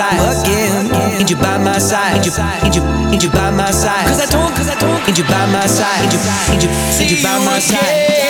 side again? Ain't you by my side? Ain't you, ain't you, ain't you by my side? Cause I don't, cause I don't. Ain't you by my side? Ain't you, ain't you, ain't you by my side?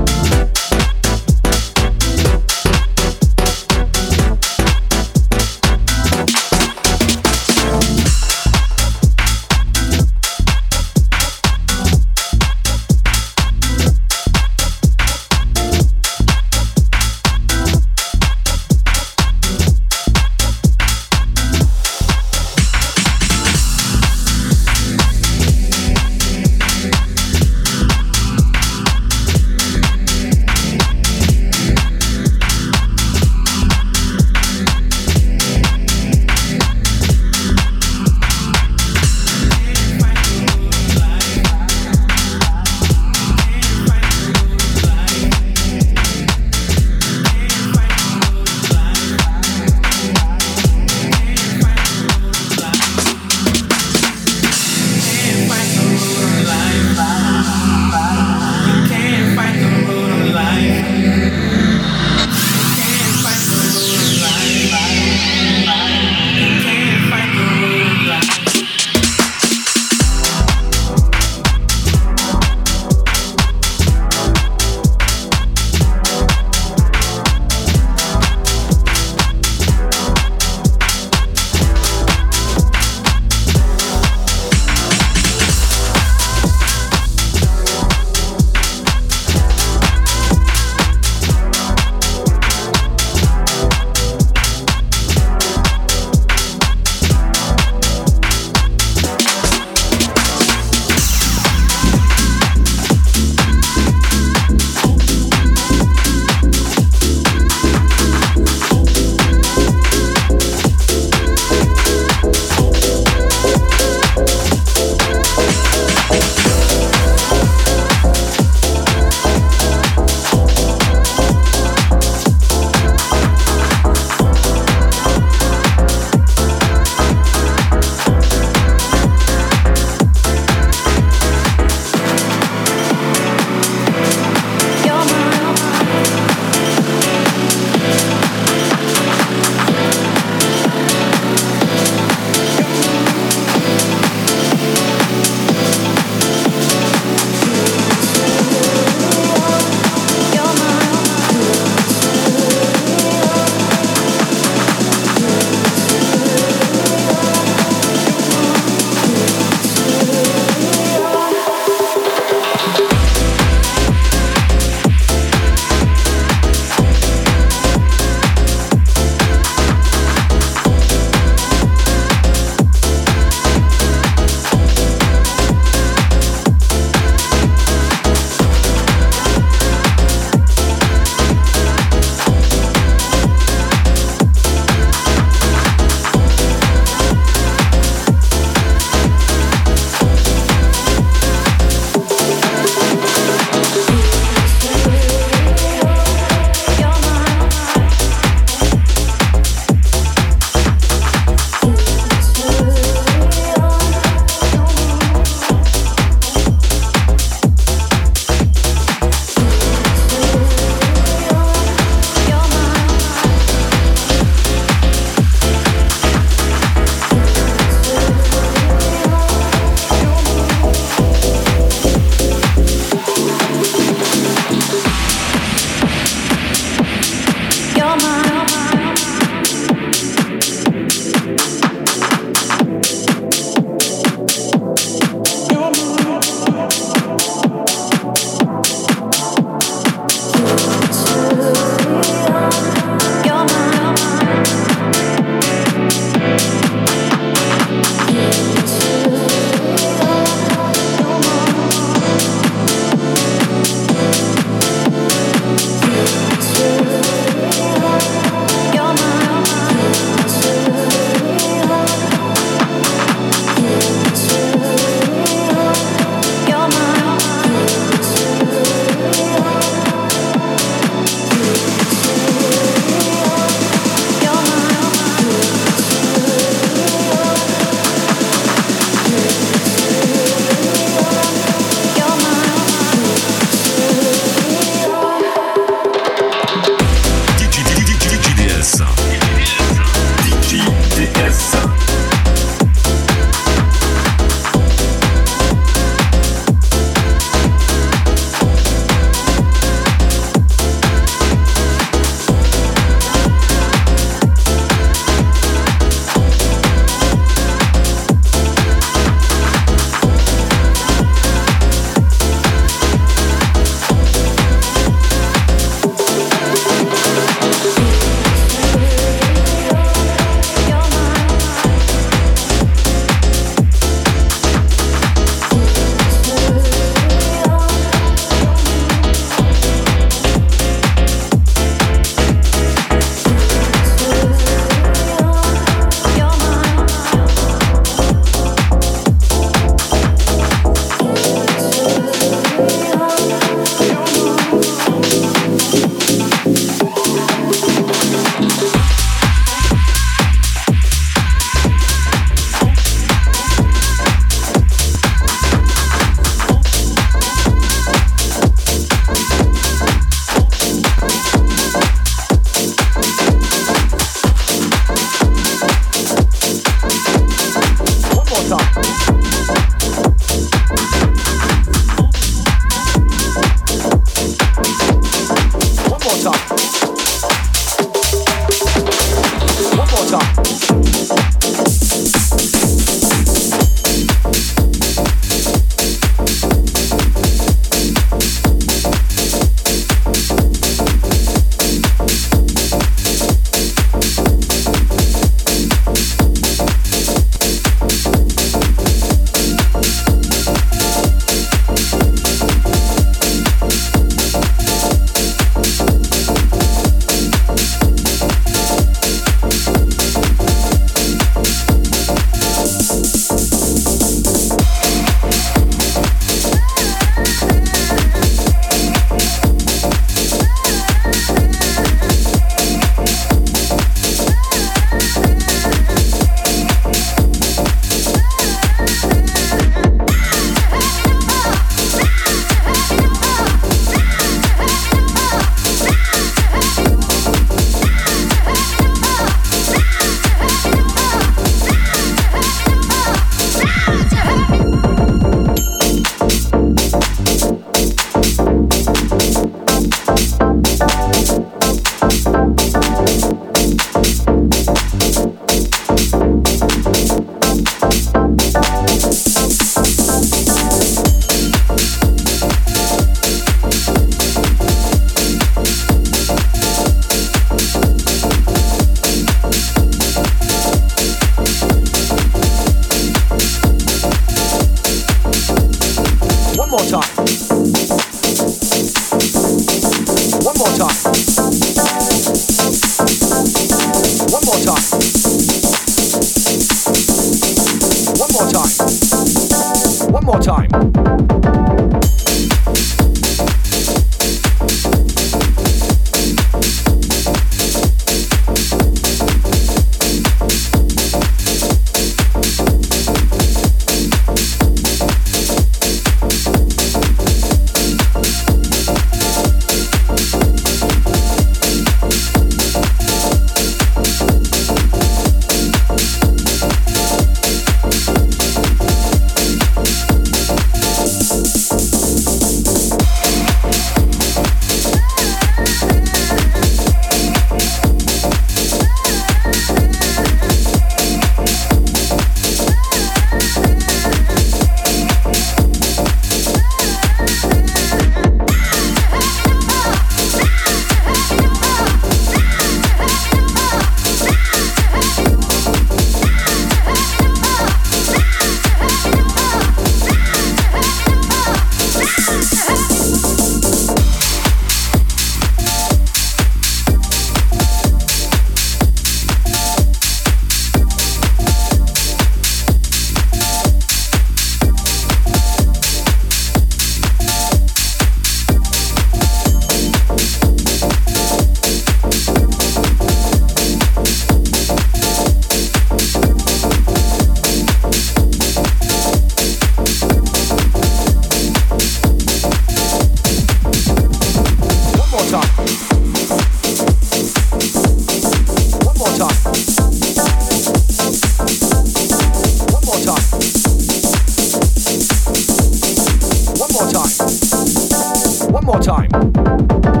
more time.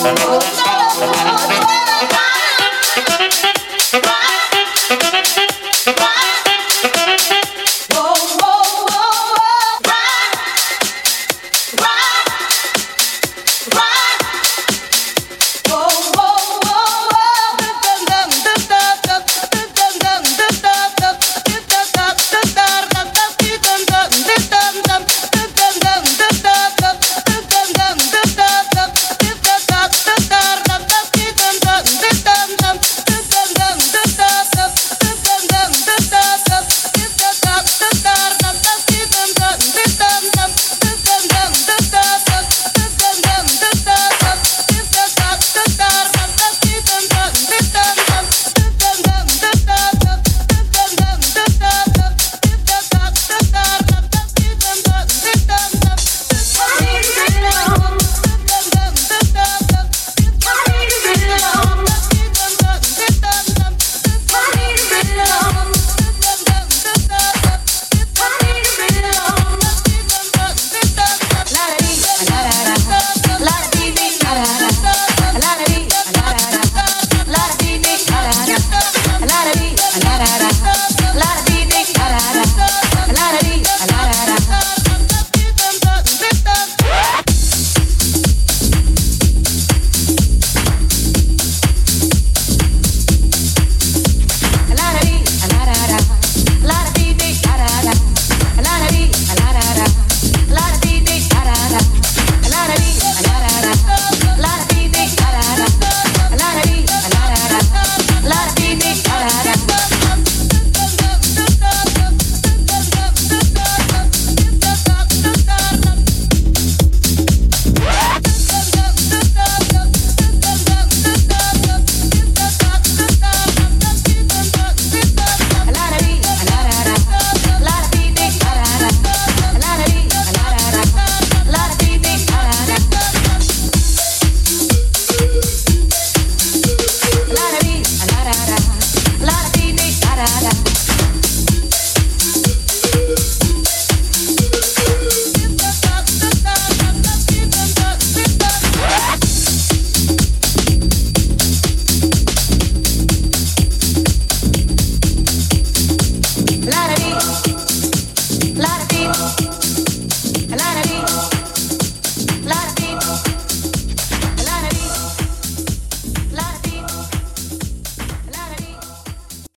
Oh, no, oh, no.